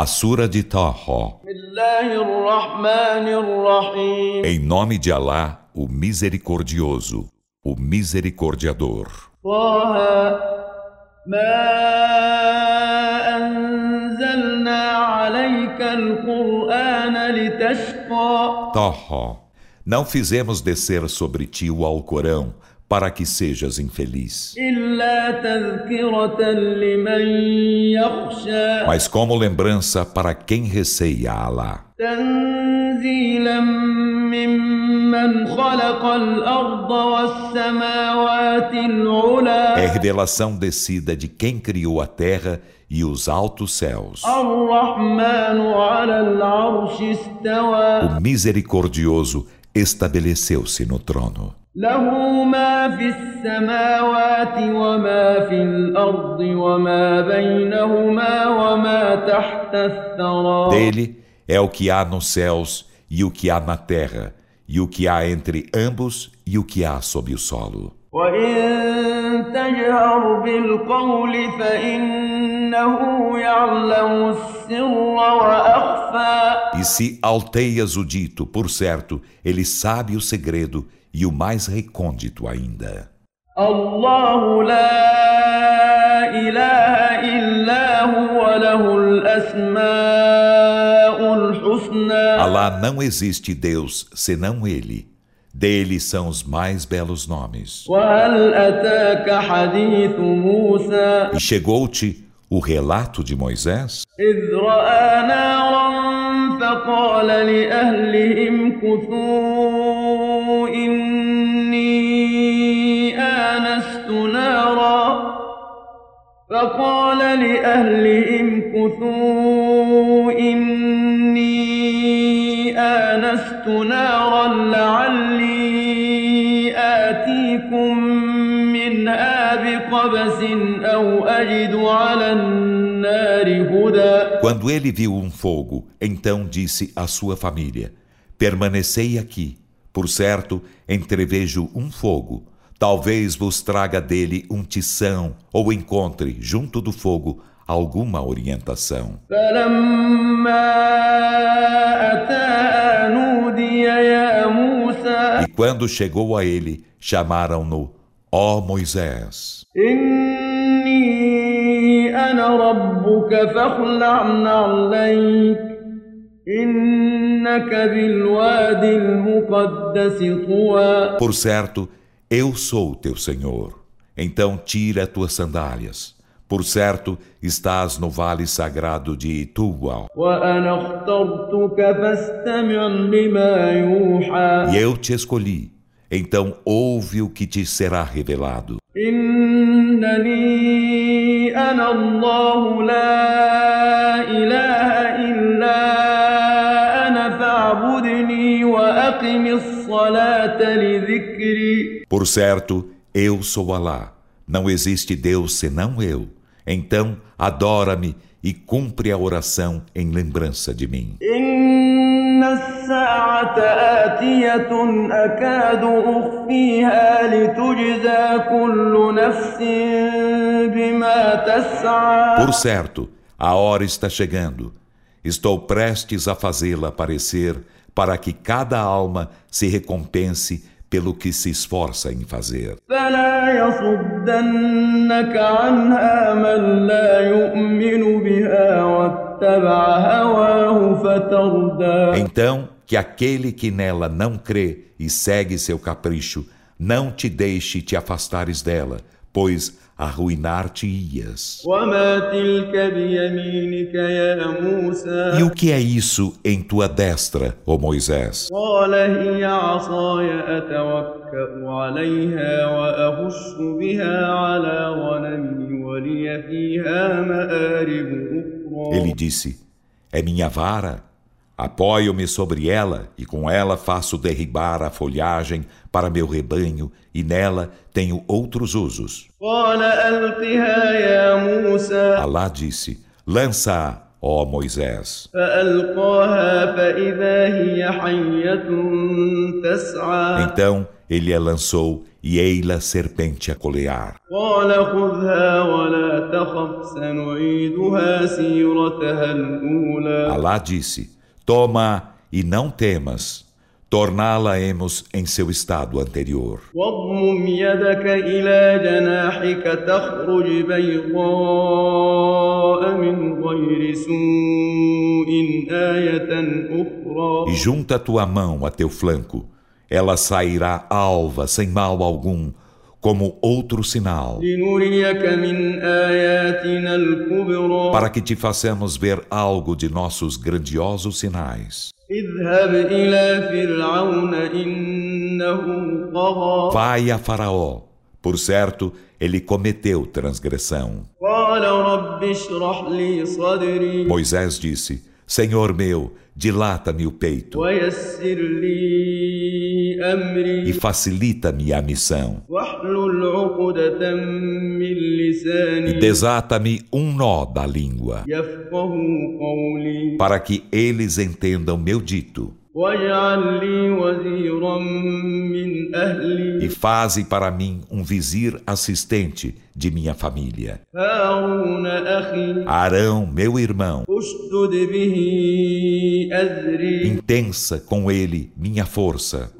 A Sura de Taha. Em nome de Alá, o Misericordioso, o Misericordiador. Taha. Não fizemos descer sobre ti o Alcorão para que sejas infeliz. Mas como lembrança para quem receia Alá. É revelação descida de quem criou a terra e os altos céus. O misericordioso estabeleceu-se no trono. له ما في السماوات وما في الأرض وما بينهما وما تحت الثرى Dele é o que há nos céus e o que há na terra e o que há entre ambos e o que há sob o solo. وإن تجهر بالقول فإنه يعلم السر وأخفى E se alteias o dito, por certo, ele sabe o segredo e o mais recôndito ainda. Allah la ilaha illa huwa lahul asmaul husna. Allah não existe Deus senão ele. Dele são os mais belos nomes. E chegou-te o relato de Moisés? فقال لأهلهم كثوا إني آنست نارا فقال لأهلهم كثوا إني آنست نارا لعلي منها بقبس أو أجد على النار هدى Quando ele viu um fogo, então disse à sua família: Permanecei aqui. Por certo, entrevejo um fogo. Talvez vos traga dele um tição ou encontre, junto do fogo, alguma orientação. E quando chegou a ele, chamaram-no, Ó oh, Moisés, por certo, eu sou teu Senhor. Então tira tuas sandálias. Por certo, estás no vale sagrado de Ituwa. E eu te escolhi então ouve o que te será revelado. Por certo, eu sou Alá. Não existe Deus senão eu. Então, adora-me e cumpre a oração em lembrança de mim. الساعة آتية أكاد أخفيها لتجزى كل نفس بما تسعى Por certo, a hora está chegando. Estou prestes a fazê-la aparecer para que cada alma se recompense pelo que se esforça em fazer. Então, que aquele que nela não crê e segue seu capricho, não te deixe te afastares dela, pois arruinar-te-ias. E o que é isso em tua destra, ó Moisés? Ele disse: É minha vara Apoio-me sobre ela e com ela faço derribar a folhagem para meu rebanho e nela tenho outros usos. Alá disse: Lança-a, ó Moisés. Então ele a lançou e ei-la serpente a colear. Alá disse, toma e não temas, torná-la-emos em seu estado anterior. E junta tua mão a teu flanco, ela sairá alva sem mal algum, como outro sinal, para que te façamos ver algo de nossos grandiosos sinais. Vai a Faraó, por certo, ele cometeu transgressão. Moisés disse: Senhor meu, dilata-me o peito e facilita-me a missão. E desata-me um nó da língua. Para que eles entendam meu dito. E faze para mim um vizir assistente de minha família. Arão, meu irmão. Intensa com ele minha força.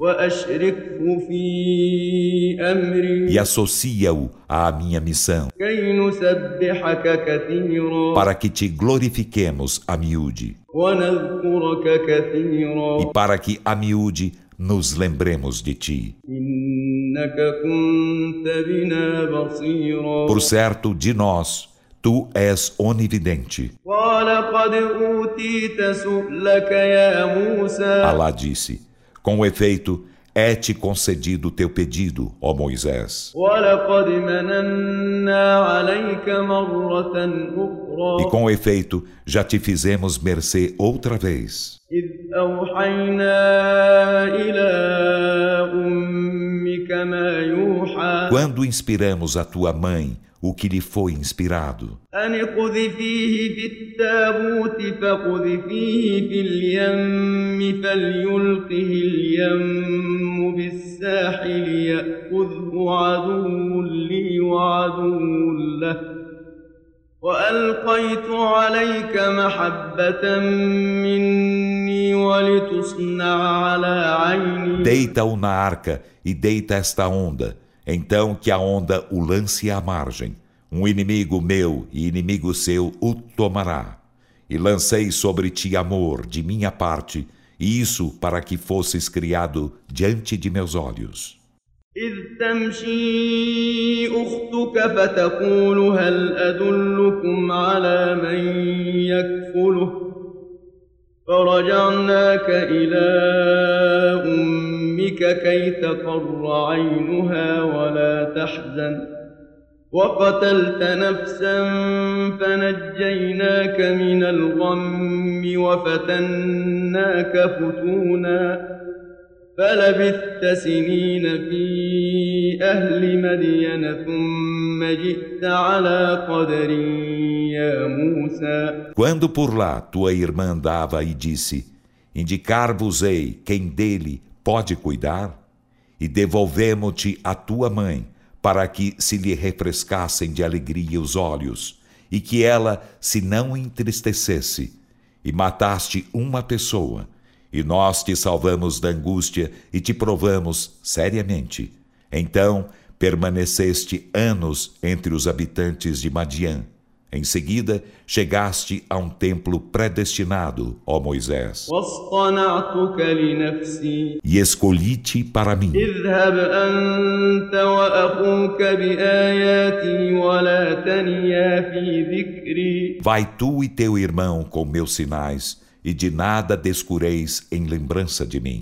E associa-o à minha missão. Para que te glorifiquemos a miúde. E para que a miúde nos lembremos de ti. Por certo, de nós, tu és onividente. Alá disse, com efeito, é-te concedido o teu pedido, ó Moisés. E com efeito, já te fizemos mercê outra vez. Quando inspiramos a tua mãe o que lhe foi inspirado. وألقيت عليك محبة مني ولتصنع على عيني Deita-o na arca e deita esta onda então que a onda o lance à margem. Um inimigo meu e inimigo seu o tomará. E lancei sobre ti amor de minha parte, e isso para que fosses criado diante de meus olhos. إذ تمشي أختك فتقول هل أدلكم على من يكفله فرجعناك إلى أمك كي تقر عينها ولا تحزن. وقتلت نفسا فنجيناك من الغم وفتناك فتونا. فلبثت سنين في أهل مدين ثم جئت على قدر يا موسى Quando por lá tua irmã andava e disse Indicar-vos-ei quem dele pode cuidar e devolvemos-te a tua mãe para que se lhe refrescassem de alegria os olhos e que ela se não entristecesse e mataste uma pessoa e nós te salvamos da angústia e te provamos seriamente. Então permaneceste anos entre os habitantes de Madian. Em seguida, chegaste a um templo predestinado, ó Moisés. E escolhi-te para mim. Vai tu e teu irmão com meus sinais e de nada descureis em lembrança de mim.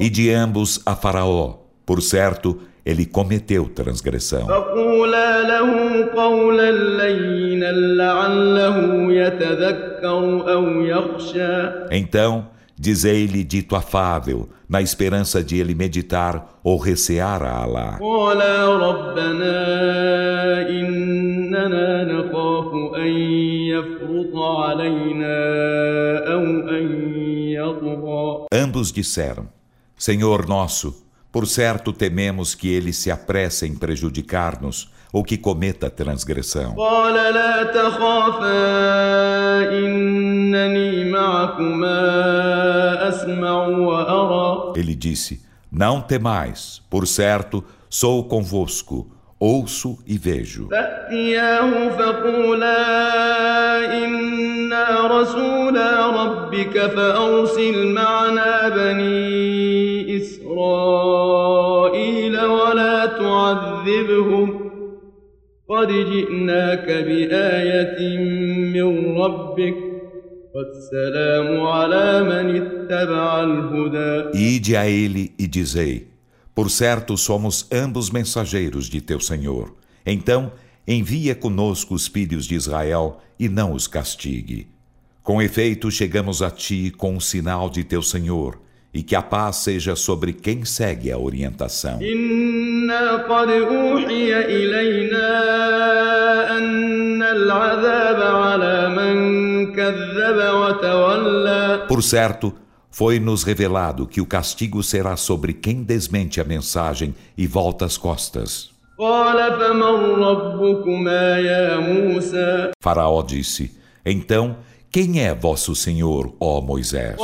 E de ambos a Faraó, por certo, ele cometeu transgressão. Então, dizei-lhe dito afável, na esperança de ele meditar ou recear a Alá. Ambos disseram: Senhor nosso, por certo tememos que ele se apresse em prejudicar-nos ou que cometa transgressão. Ele disse: Não temais, por certo, sou convosco, ouço e vejo. قد جئناك بآية من ربك والسلام على من اتبع الهدى Ide a ele e dizei, por certo somos ambos mensageiros de teu Senhor. Então, envia conosco os filhos de Israel e não os castigue. Com efeito, chegamos a ti com o um sinal de teu Senhor, e que a paz seja sobre quem segue a orientação. Por certo, foi-nos revelado que o castigo será sobre quem desmente a mensagem e volta as costas. Faraó disse: Então, quem é vosso Senhor, ó Moisés?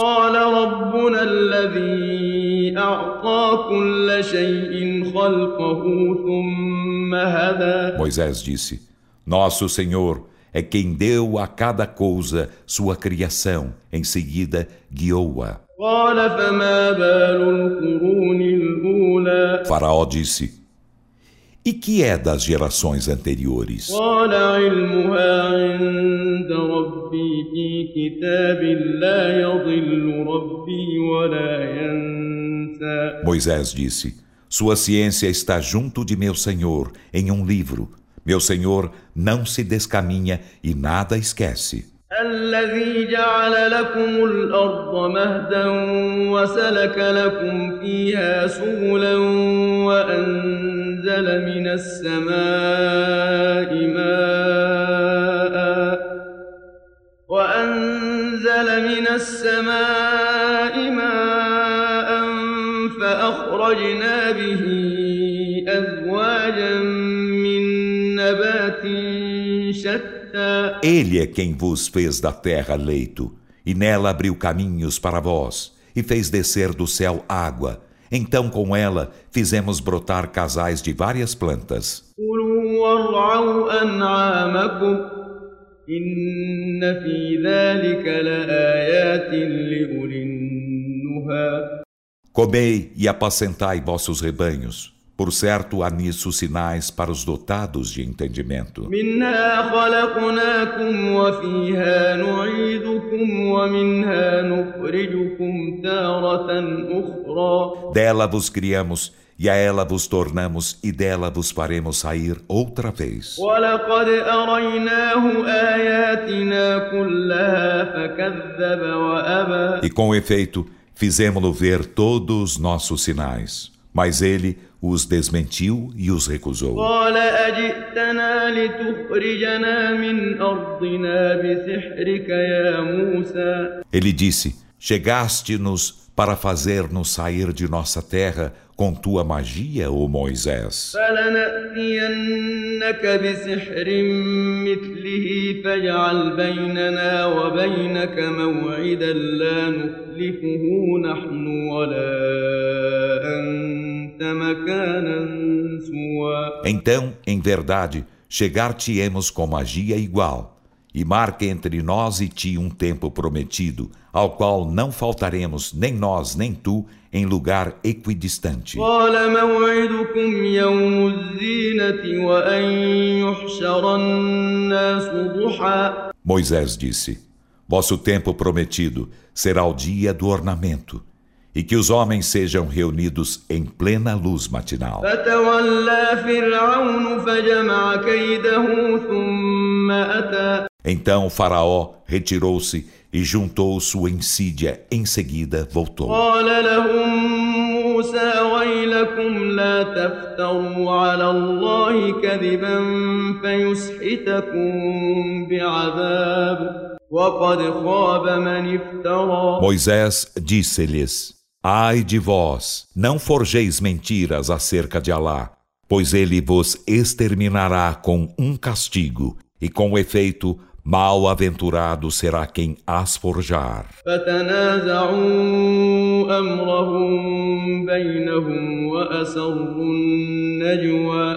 Moisés disse: Nosso Senhor é quem deu a cada coisa sua criação, em seguida guiou-a. Faraó disse: e que é das gerações anteriores? Moisés disse: Sua ciência está junto de meu Senhor, em um livro. Meu Senhor não se descaminha e nada esquece. الذي جعل لكم الأرض مهدا وسلك لكم فيها سبلا وأنزل من السماء ماء وأنزل من السماء Ele é quem vos fez da terra leito, e nela abriu caminhos para vós, e fez descer do céu água. Então, com ela, fizemos brotar casais de várias plantas. Comei e apacentai vossos rebanhos. Por certo, há nisso sinais para os dotados de entendimento. Dela vos criamos e a ela vos tornamos e dela vos faremos sair outra vez. E com efeito, fizemos-lo ver todos os nossos sinais. Mas ele os desmentiu e os recusou. Ele disse: Chegaste-nos para fazer-nos sair de nossa terra com tua magia, ó Moisés. Então, em verdade, chegar-te-emos com magia igual, e marque entre nós e ti um tempo prometido, ao qual não faltaremos nem nós nem tu em lugar equidistante. Moisés disse: Vosso tempo prometido será o dia do ornamento e que os homens sejam reunidos em plena luz matinal. Então o faraó retirou-se e juntou sua insídia, em seguida voltou. Moisés disse-lhes Ai de vós, não forjeis mentiras acerca de Alá, pois ele vos exterminará com um castigo, e com efeito, mal-aventurado será quem as forjar.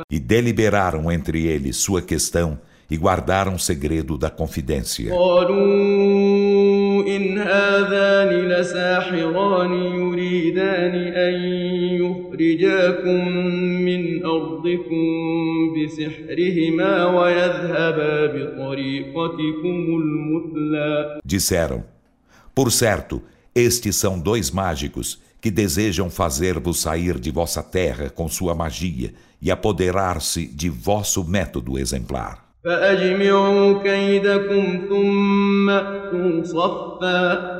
E deliberaram entre eles sua questão e guardaram segredo da confidência. إن هذان لساحران يريدان أن يخرجاكم من أرضكم بسحرهما ويذهبا بطريقتكم المثلى Disseram, por certo, estes são dois mágicos que desejam fazer-vos sair de vossa terra com sua magia e apoderar-se de vosso método exemplar. فأجمعوا كيدكم ثم أتوا صفا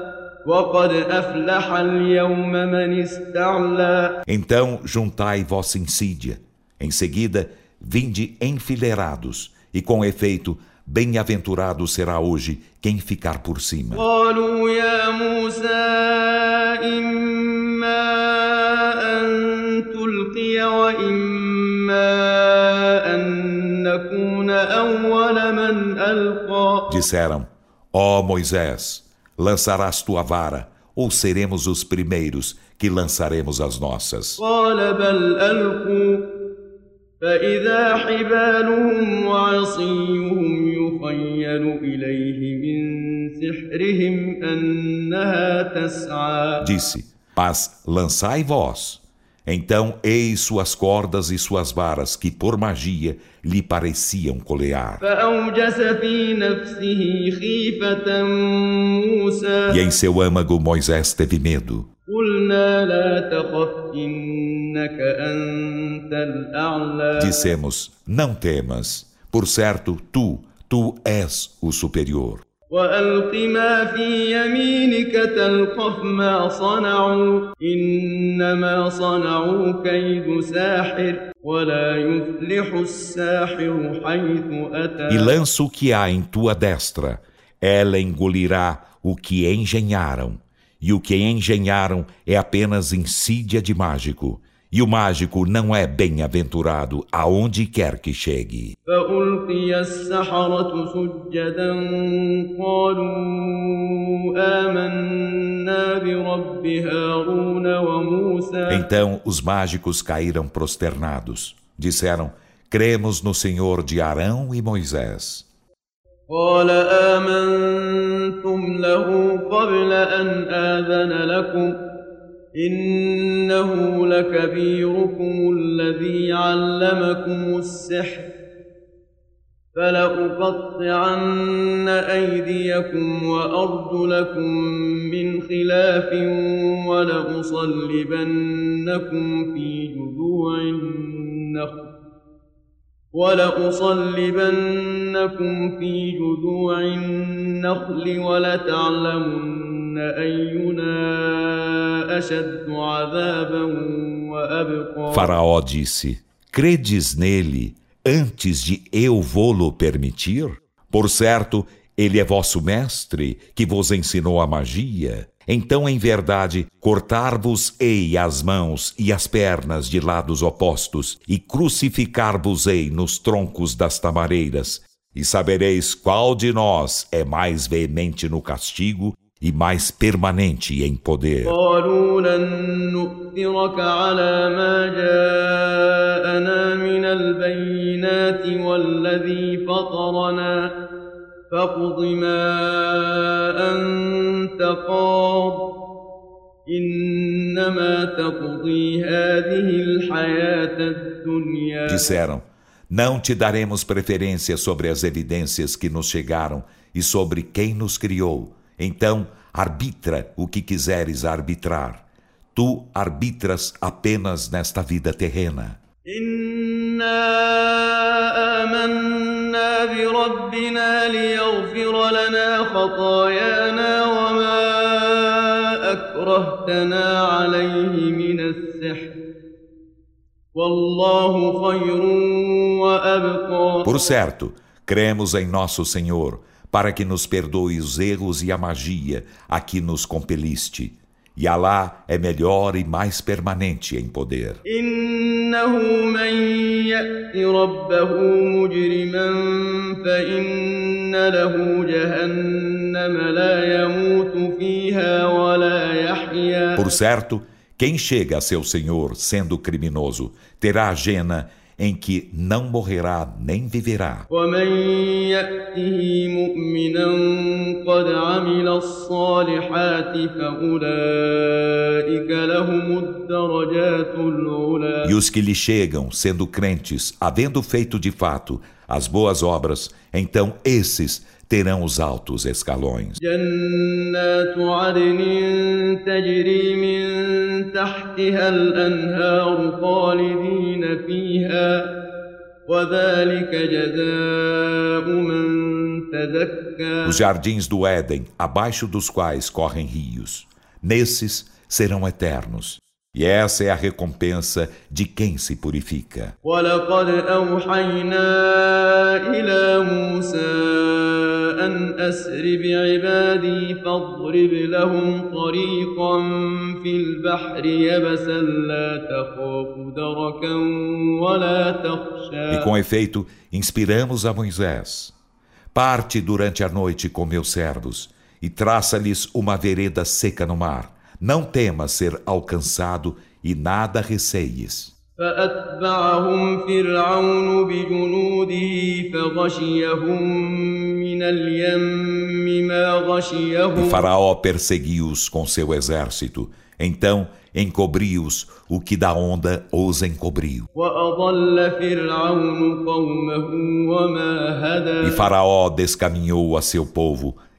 وقد أفلح اليوم من استعلى Então juntai vossa insídia. Em seguida, vinde enfileirados, e com efeito, bem-aventurado será hoje quem ficar por cima. قالوا يا موسى إما أن تلقي وإما Disseram: Ó oh Moisés, lançarás tua vara, ou seremos os primeiros que lançaremos as nossas. فإذا حبالهم وعصيهم يخيل إليه من سحرهم أنها تسعى Disse, mas lançai vós então, eis suas cordas e suas varas, que por magia lhe pareciam colear. E em seu âmago Moisés teve medo. Dissemos: Não temas, por certo, tu, tu és o superior. وألق ما في يمينك تلقف ما صنعوا إنما صنعوا كيد ساحر ولا يفلح الساحر حيث أتى E lança o que há em tua destra, ela engolirá o que engenharam, e o que engenharam é apenas insídia de mágico. E o mágico não é bem-aventurado aonde quer que chegue. Então os mágicos caíram prosternados. Disseram: Cremos no Senhor de Arão e Moisés. قال آمنتم له قبل أن آذن لكم إنه لكبيركم الذي علمكم السحر فلأقطعن أيديكم وأرجلكم من خلاف ولأصلبنكم في جذوع النخل ولأصلبنكم في جذوع النخل ولتعلمن أينا Faraó disse: Credes nele antes de eu vô-lo permitir? Por certo, ele é vosso mestre, que vos ensinou a magia. então, em verdade, cortar-vos-ei as mãos e as pernas de lados opostos, e crucificar-vos-ei nos troncos das tamareiras, e sabereis qual de nós é mais veemente no castigo e mais permanente em poder. Disseram: Não te daremos preferência sobre as evidências que nos chegaram e sobre quem nos criou então, arbitra o que quiseres arbitrar. Tu arbitras apenas nesta vida terrena. Por certo, cremos em nosso Senhor para que nos perdoe os erros e a magia a que nos compeliste. E Alá é melhor e mais permanente em poder. Por certo, quem chega a seu Senhor sendo criminoso terá a Jena em que não morrerá nem viverá. E os que lhe chegam, sendo crentes, havendo feito de fato as boas obras, então esses terão os altos escalões. Os jardins do Éden, abaixo dos quais correm rios, nesses serão eternos. E essa é a recompensa de quem se purifica. أن أسر بعبادي فاضرب لهم طريقا في البحر يبسا لا تخاف دركا ولا تخشى E com efeito, inspiramos a Moisés. Parte durante a noite com meus servos e traça-lhes uma vereda seca no mar. Não temas ser alcançado e nada receies. فأتبعهم فرعون بجنوده فغشيهم من اليم ما غشيهم E Faraó perseguiu-os com seu exército. Então encobriu-os o que da onda os encobriu. E Faraó descaminhou a seu povo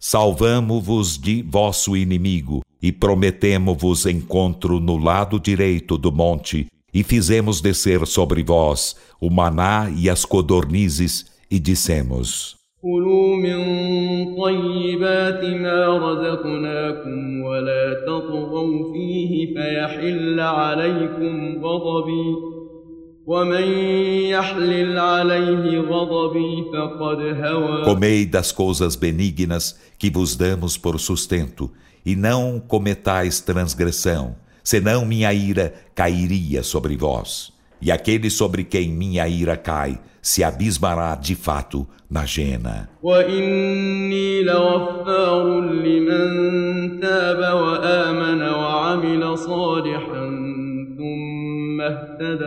salvamo-vos de vosso inimigo e prometemo-vos encontro no lado direito do monte e fizemos descer sobre vós o maná e as codornizes, e dissemos: Comei das coisas benignas que vos damos por sustento, e não cometais transgressão senão minha ira cairia sobre vós. E aquele sobre quem minha ira cai se abismará de fato na jena.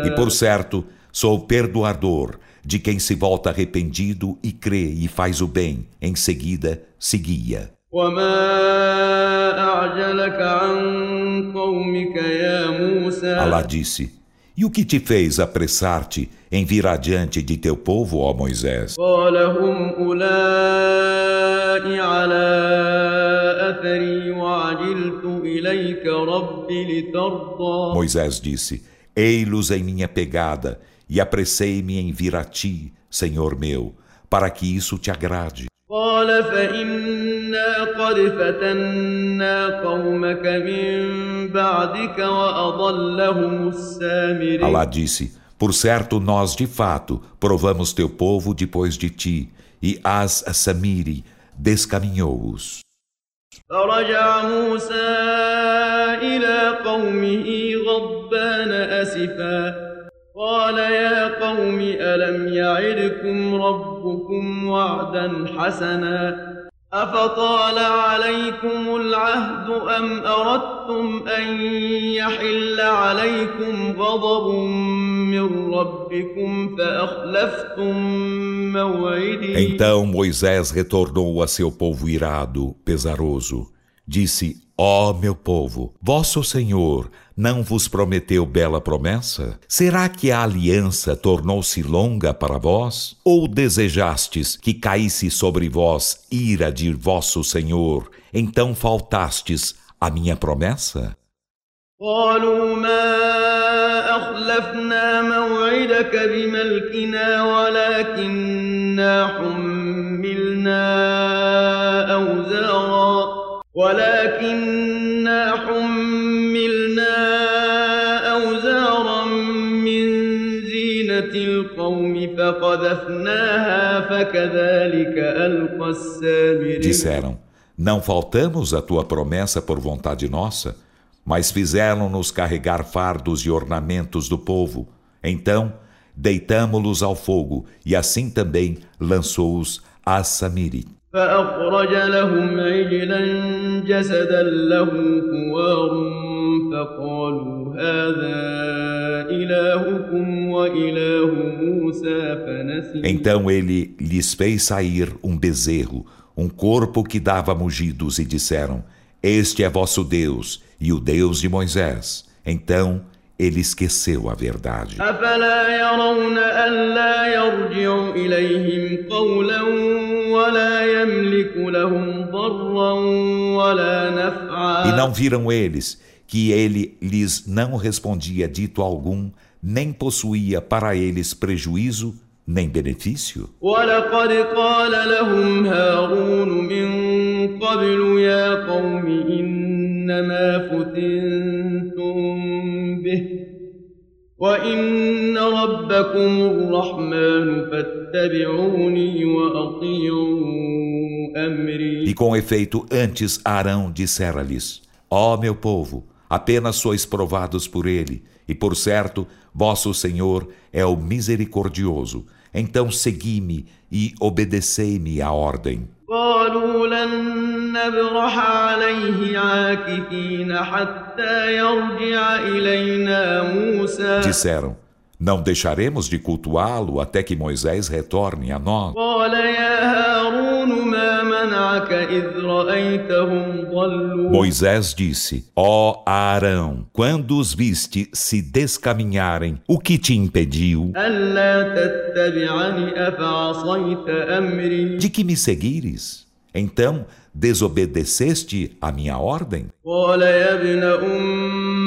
E por certo, sou perdoador de quem se volta arrependido e crê e faz o bem, em seguida seguia. Allah disse: E o que te fez apressar-te em vir adiante de teu povo, ó Moisés? Moisés disse: Ei-los em minha pegada, e apressei-me em vir a ti, Senhor meu, para que isso te agrade. قال فإنا قد فتنا قومك من بعدك وأضلهم السامري Allah disse, por certo nós de fato provamos teu povo depois de ti e as Samiri descaminhou-os. فرجع موسى إلى قومه غضبان أسفا. قال يا قوم ألم يعدكم ربكم وعدا حسنا؟ أفطال عليكم العهد أم أردتم أن يحل عليكم غضب من ربكم فأخلفتم موعدي؟ Então Moisés retornou a seu povo irado, pesaroso. Disse, Ó oh, meu povo, vosso Senhor não vos prometeu bela promessa? Será que a aliança tornou-se longa para vós? Ou desejastes que caísse sobre vós ira de vosso Senhor, então faltastes a minha promessa? قالوا ما أخلفنا موعدك بملكنا ولكننا حملنا أوزارا ولكننا حملنا أوزارا من زينة القوم فقذفناها فكذلك ألقى السامري Disseram, não faltamos a tua promessa por vontade nossa? mas fizeram-nos carregar fardos e ornamentos do povo. Então, deitamo-los ao fogo, e assim também lançou-os a Samiri. Então ele lhes fez sair um bezerro, um corpo que dava mugidos, e disseram: Este é vosso Deus e o Deus de Moisés. Então ele esqueceu a verdade. E não viram eles que ele lhes não respondia dito algum, nem possuía para eles prejuízo nem benefício? إنما فتنتم به وإن ربكم الرحمن فاتبعوني وأطيعوا أمري E com efeito, antes Arão dissera-lhes: Ó oh, meu povo, apenas sois provados por ele, e por certo, vosso Senhor é o misericordioso. Então segui-me e obedecei-me à ordem. Disseram, não deixaremos de cultuá-lo até que Moisés retorne a nós. Moisés disse: Ó oh Arão, quando os viste se descaminharem, o que te impediu? De que me seguires? Então desobedeceste a minha ordem?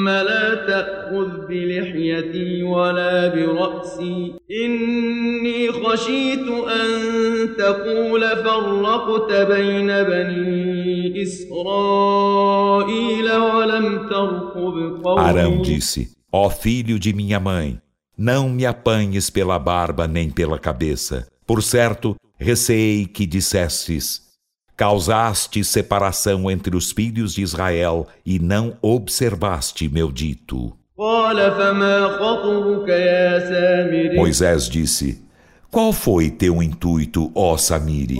لا تأخذ بلحيتي ولا برأسي إني خشيت أن تقول فرقت بين بني إسرائيل ولم ترقب قولي Arão disse, ó filho de minha mãe, não me apanhes pela barba nem pela cabeça. Por certo, receei que dissesses, Causaste separação entre os filhos de Israel e não observaste meu dito. Moisés disse: Qual foi teu intuito, ó Samiri?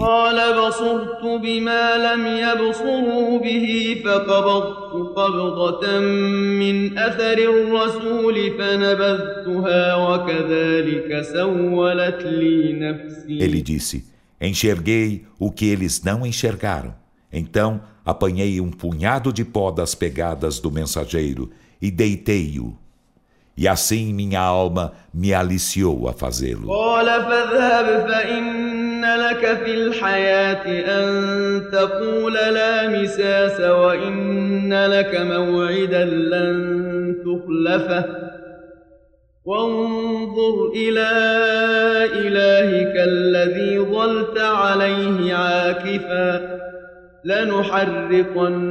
Ele disse: Enxerguei o que eles não enxergaram. Então apanhei um punhado de pó das pegadas do mensageiro e deitei-o. E assim minha alma me aliciou a fazê-lo. وانظر إلى إلهك الذي ظلت عليه عاكفا لنحرقنه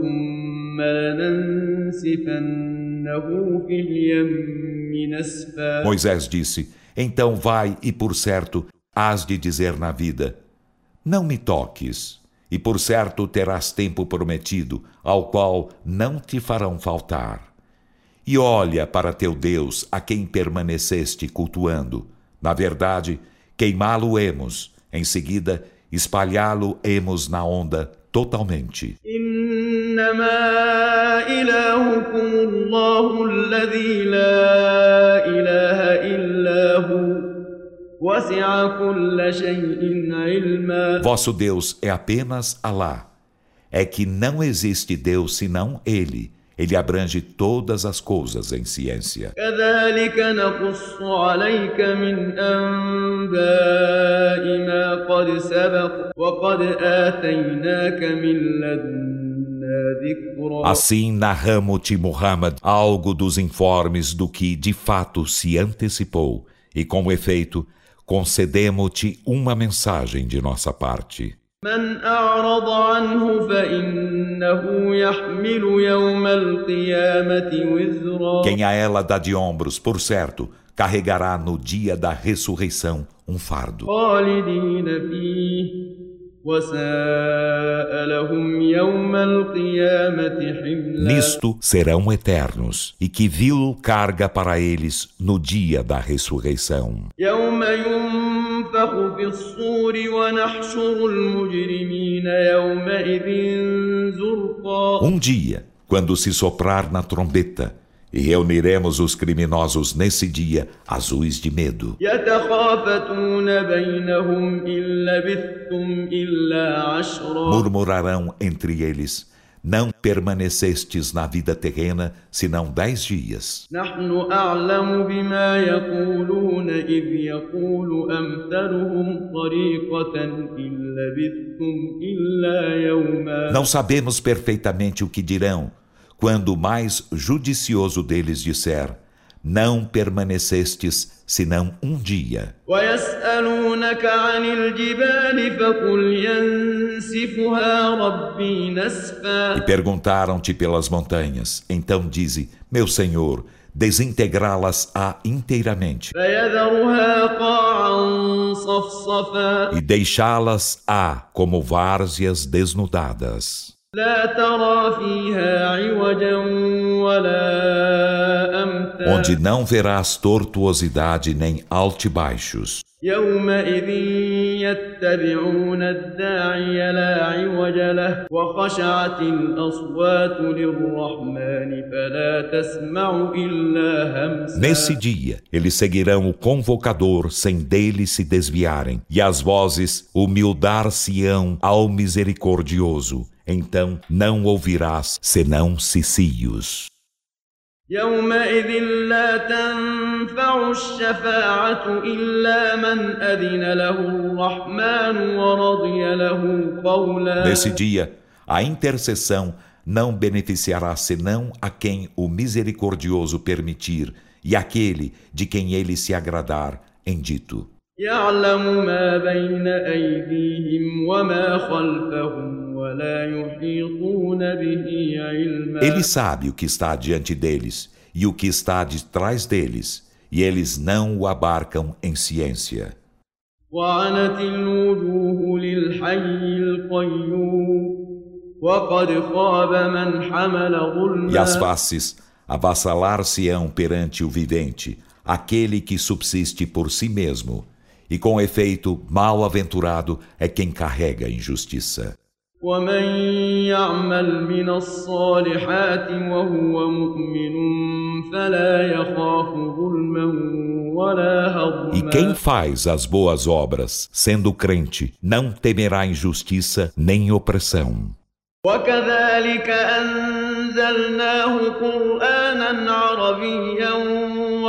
ثم لننسفنه في اليم نسفا Moisés disse, então vai e por certo hás de dizer na vida, não me toques, e por certo terás tempo prometido, ao qual não te farão faltar. E olha para teu Deus, a quem permaneceste cultuando. Na verdade, queimá-lo-emos, em seguida, espalhá-lo-emos na onda totalmente. Vosso Deus é apenas Alá. É que não existe Deus senão Ele ele abrange todas as coisas em ciência. Assim narramos-te, Muhammad, algo dos informes do que de fato se antecipou, e com efeito, concedemos-te uma mensagem de nossa parte. Quem a ela dá de ombros, por certo, carregará no dia da ressurreição um fardo. Nisto serão eternos, e que vil carga para eles no dia da ressurreição. Um dia, quando se soprar na trombeta, e reuniremos os criminosos nesse dia azuis de medo. Murmurarão entre eles: Não permanecestes na vida terrena senão dez dias. Não sabemos perfeitamente o que dirão quando o mais judicioso deles disser: Não permanecestes senão um dia. E perguntaram-te pelas montanhas. Então dize: Meu Senhor, desintegrá-las-á inteiramente e deixá-las-á como várzeas desnudadas. Onde não verás tortuosidade nem altibaixos. يومئذ يتبعون الداعي لا عوج له وخشعت الأصوات للرحمن فلا تسمع إلا همسا Nesse dia, eles seguirão o convocador sem dele se desviarem, e as vozes humildar-se-ão ao misericordioso. Então não ouvirás senão cicios. يومئذ لا تنفع الشفاعة إلا من أذن له الرحمن ورضي له قولا Nesse dia, a intercessão não beneficiará senão a quem o misericordioso permitir e aquele de quem ele se agradar em dito. يعلم ما بين أيديهم وما خلفهم ele sabe o que está diante deles e o que está de trás deles, e eles não o abarcam em ciência. E as faces avassalar-se-ão perante o vivente, aquele que subsiste por si mesmo, e com efeito mal-aventurado é quem carrega a injustiça. ومن يعمل من الصالحات وهو مؤمن فلا يخاف ظلما ولا هضما E quem faz as boas obras, sendo crente, não temerá injustiça nem opressão. وكذلك أنزلناه قرآنا عربيا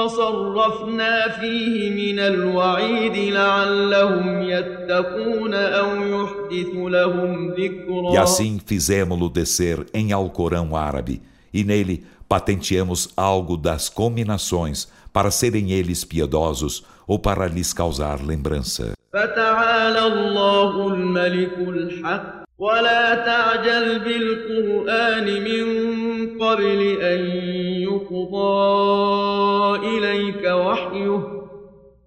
وصرفنا فيه من الوعيد لعلهم يتقون أو يحدث لهم ذكرا E assim fizemos-lo descer em Alcorão árabe, e nele patenteamos algo das combinações para serem eles piedosos ou para lhes causar lembrança. فتعالى الله الملك الحق ولا تعجل بالقرآن من قبل أن يقضى إليك وحيه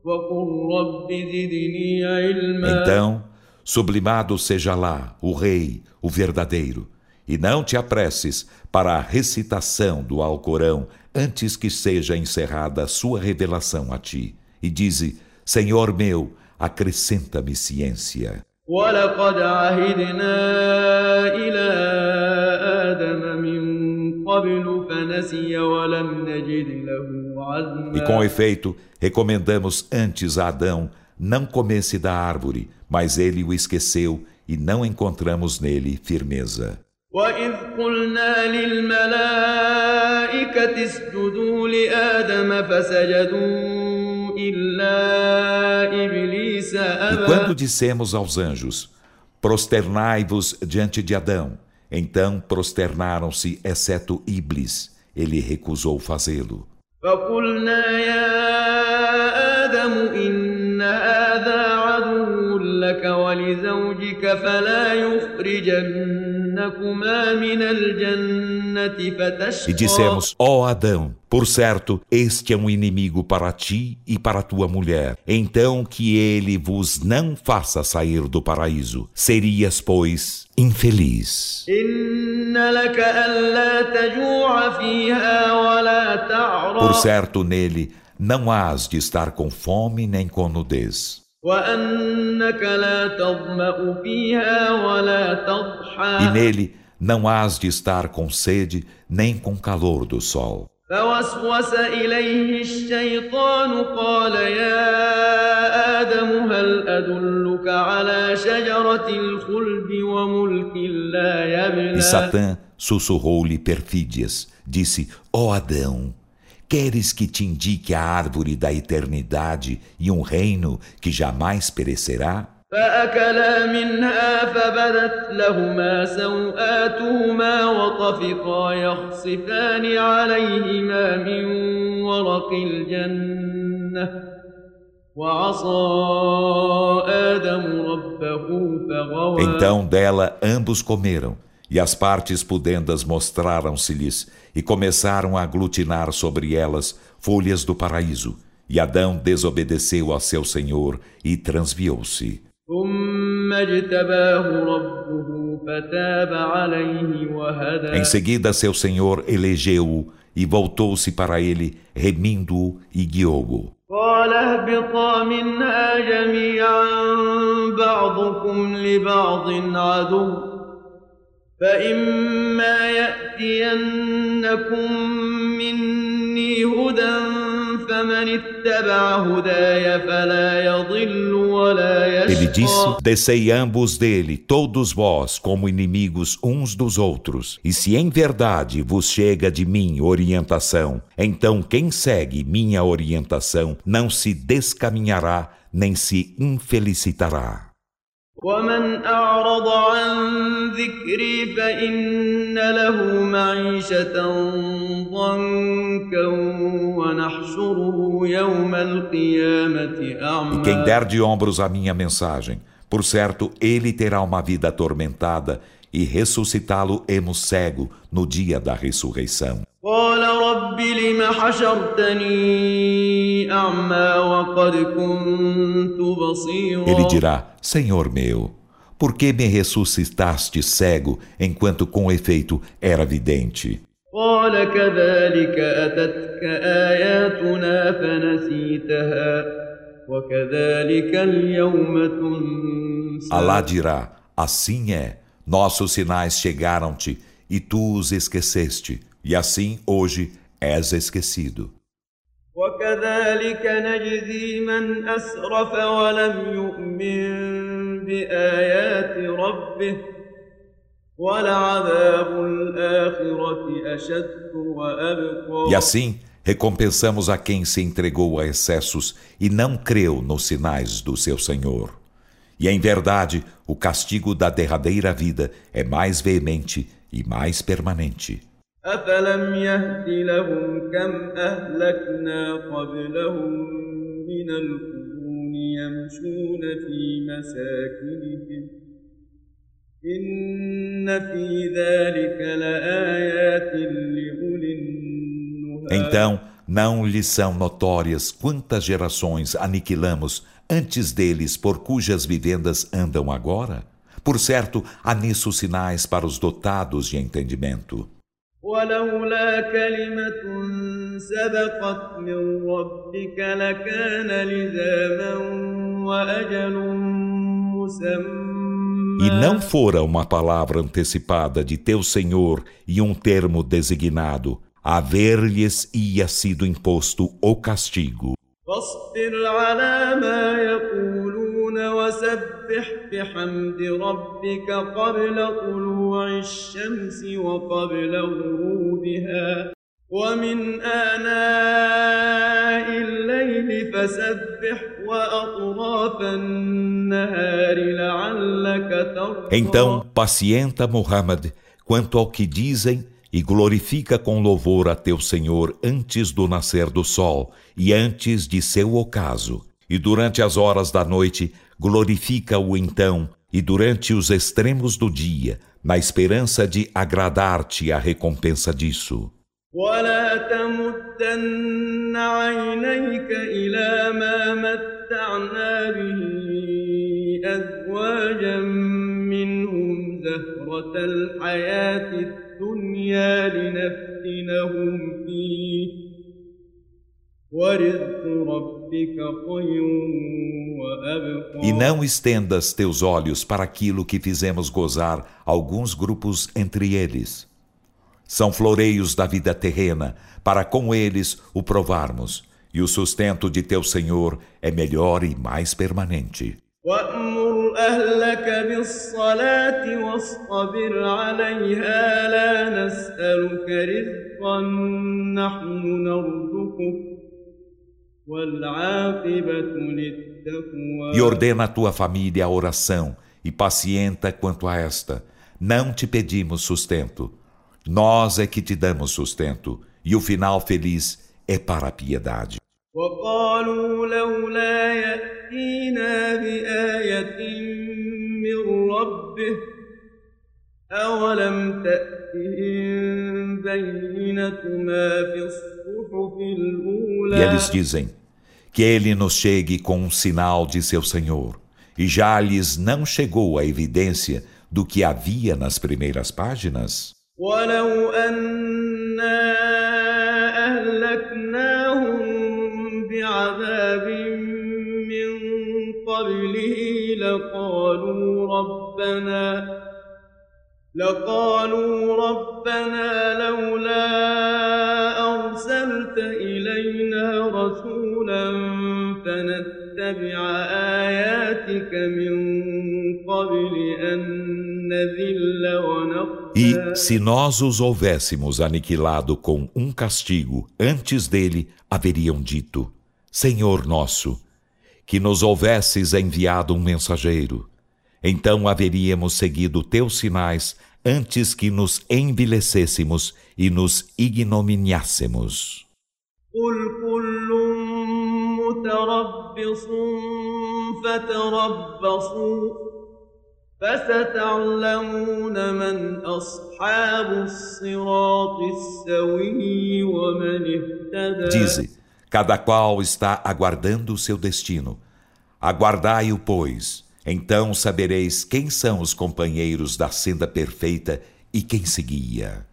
وقل رب زدني علما Então, sublimado seja lá o Rei, o verdadeiro, e não te apresses para a recitação do Alcorão antes que seja encerrada a sua revelação a ti. E dize, Senhor meu, acrescenta-me ciência. ولقد عهدنا إلى آدم من قبل فنسي ولم نجد له عزما E com efeito, recomendamos antes a Adão não comesse da árvore, mas ele o esqueceu e não encontramos nele firmeza. وإذ قلنا للملائكة اسجدوا لآدم فسجدوا إلا إبليس E quando dissemos aos anjos, prosternai-vos diante de Adão, Então prosternaram-se, exceto Iblis. Ele recusou fazê-lo. لك ولزوجك فلا يخرجنكما من الجنة فتشقى e dissemos, ó oh Adão, por certo, este é um inimigo para ti e para tua mulher. Então que ele vos não faça sair do paraíso. Serias, pois, infeliz. Por certo, nele não hás de estar com fome nem com nudez. E nele não hás de estar com sede nem com calor do sol. فوسوس إليه الشيطان قال يا آدم هل أدلك على شجرة الخلد وملك لا يبلى E Satã sussurrou-lhe perfídias, disse, ó oh Adão, Queres que te indique a árvore da eternidade e um reino que jamais perecerá? فأكلا منها فبدت لهما سوآتهما وطفقا يخصفان عليهما من ورق الجنة وعصى آدم ربه فغوى Então dela ambos comeram e as partes pudendas mostraram-se-lhes e começaram a aglutinar sobre elas folhas do paraíso. E Adão desobedeceu a seu Senhor e transviou-se. Em seguida, seu Senhor elegeu-o e voltou-se para ele, remindo-o e guiou-o. قال اهبطا منها جميعا بعضكم لبعض عدو فإما يأتينكم مني هدى فمن اتبع هداي فلا يضل ولا يشقى Ele disse: Descei ambos dele, todos vós, como inimigos uns dos outros. E se em verdade vos chega de mim orientação, então quem segue minha orientação não se descaminhará nem se infelicitará. ومن أعرض عن ذكري فإن له معيشة ضنكا ونحشره يوم القيامة أعمى E quem der de ombros a minha mensagem, por certo, ele terá uma vida atormentada e ressuscitá-lo-emos cego no dia da ressurreição. قال رب لم حشرتني أعمى وقد كنت بصيرا Ele dirá, Senhor meu, por que me ressuscitaste cego enquanto com efeito era vidente? قال كذلك أتتك آياتنا فنسيتها وكذلك اليوم تنسى Allah dirá, assim é, nossos sinais chegaram-te e tu os esqueceste e assim hoje és esquecido. وكذلك نجزي من أسرف ولم يؤمن بآيات ربه ولعذاب الآخرة أشد وأبقى E assim recompensamos a quem se entregou a excessos e não creu nos sinais do seu Senhor. E em verdade, o castigo da derradeira vida é mais veemente e mais permanente. أفلم يهد لهم كم أهلكنا قبلهم من القرون يمشون في مساكنهم إن في ذلك لآيات لأولي النهى Então, não lhes são notórias quantas gerações aniquilamos antes deles por cujas vivendas andam agora? Por certo, há nisso sinais para os dotados de entendimento. ولولا كلمة سبقت من ربك لكان لزاما وأجل مسمى E não fora uma palavra antecipada de teu Senhor e um termo designado, haver-lhes ia sido imposto o castigo. Então, pacienta Muhammad quanto ao que dizem e glorifica com louvor a teu Senhor antes do nascer do sol e antes de seu ocaso. E durante as horas da noite, glorifica-o então, e durante os extremos do dia, na esperança de agradar-te a recompensa disso. ولا تمدن عينيك إلى ما متعنا به أزواجا منهم زهرة الحياة الدنيا لنفتنهم فيه ورزق ربك خير E não estendas teus olhos para aquilo que fizemos gozar alguns grupos entre eles. São floreios da vida terrena, para com eles o provarmos, e o sustento de teu Senhor é melhor e mais permanente. وأمر أهلك بالصلاة واصطبر عليها لا نسألك رزقا نحن نرزقك E ordena a tua família a oração e pacienta quanto a esta. Não te pedimos sustento. Nós é que te damos sustento, e o final feliz é para a piedade. وقالوا لولا يأتينا بآية من ربه أولم تأتهم بينة ما في الصحف الأولى E eles dizem, que ele nos chegue com um sinal de seu Senhor. E já lhes não chegou a evidência do que havia nas primeiras páginas? ولو أنا ربنا لقالوا ربنا لولا أرسلت إلينا رسولا فنتبع آياتك من قبل أن نذل ونخزى E se nós os houvéssemos aniquilado com um castigo antes dele, haveriam dito: Senhor nosso, que nos houvesses enviado um mensageiro. Então haveríamos seguido teus sinais antes que nos envilecêssemos e nos ignominiássemos. Dize, cada qual está aguardando o seu destino. Aguardai-o, pois, então sabereis quem são os companheiros da senda perfeita e quem seguia.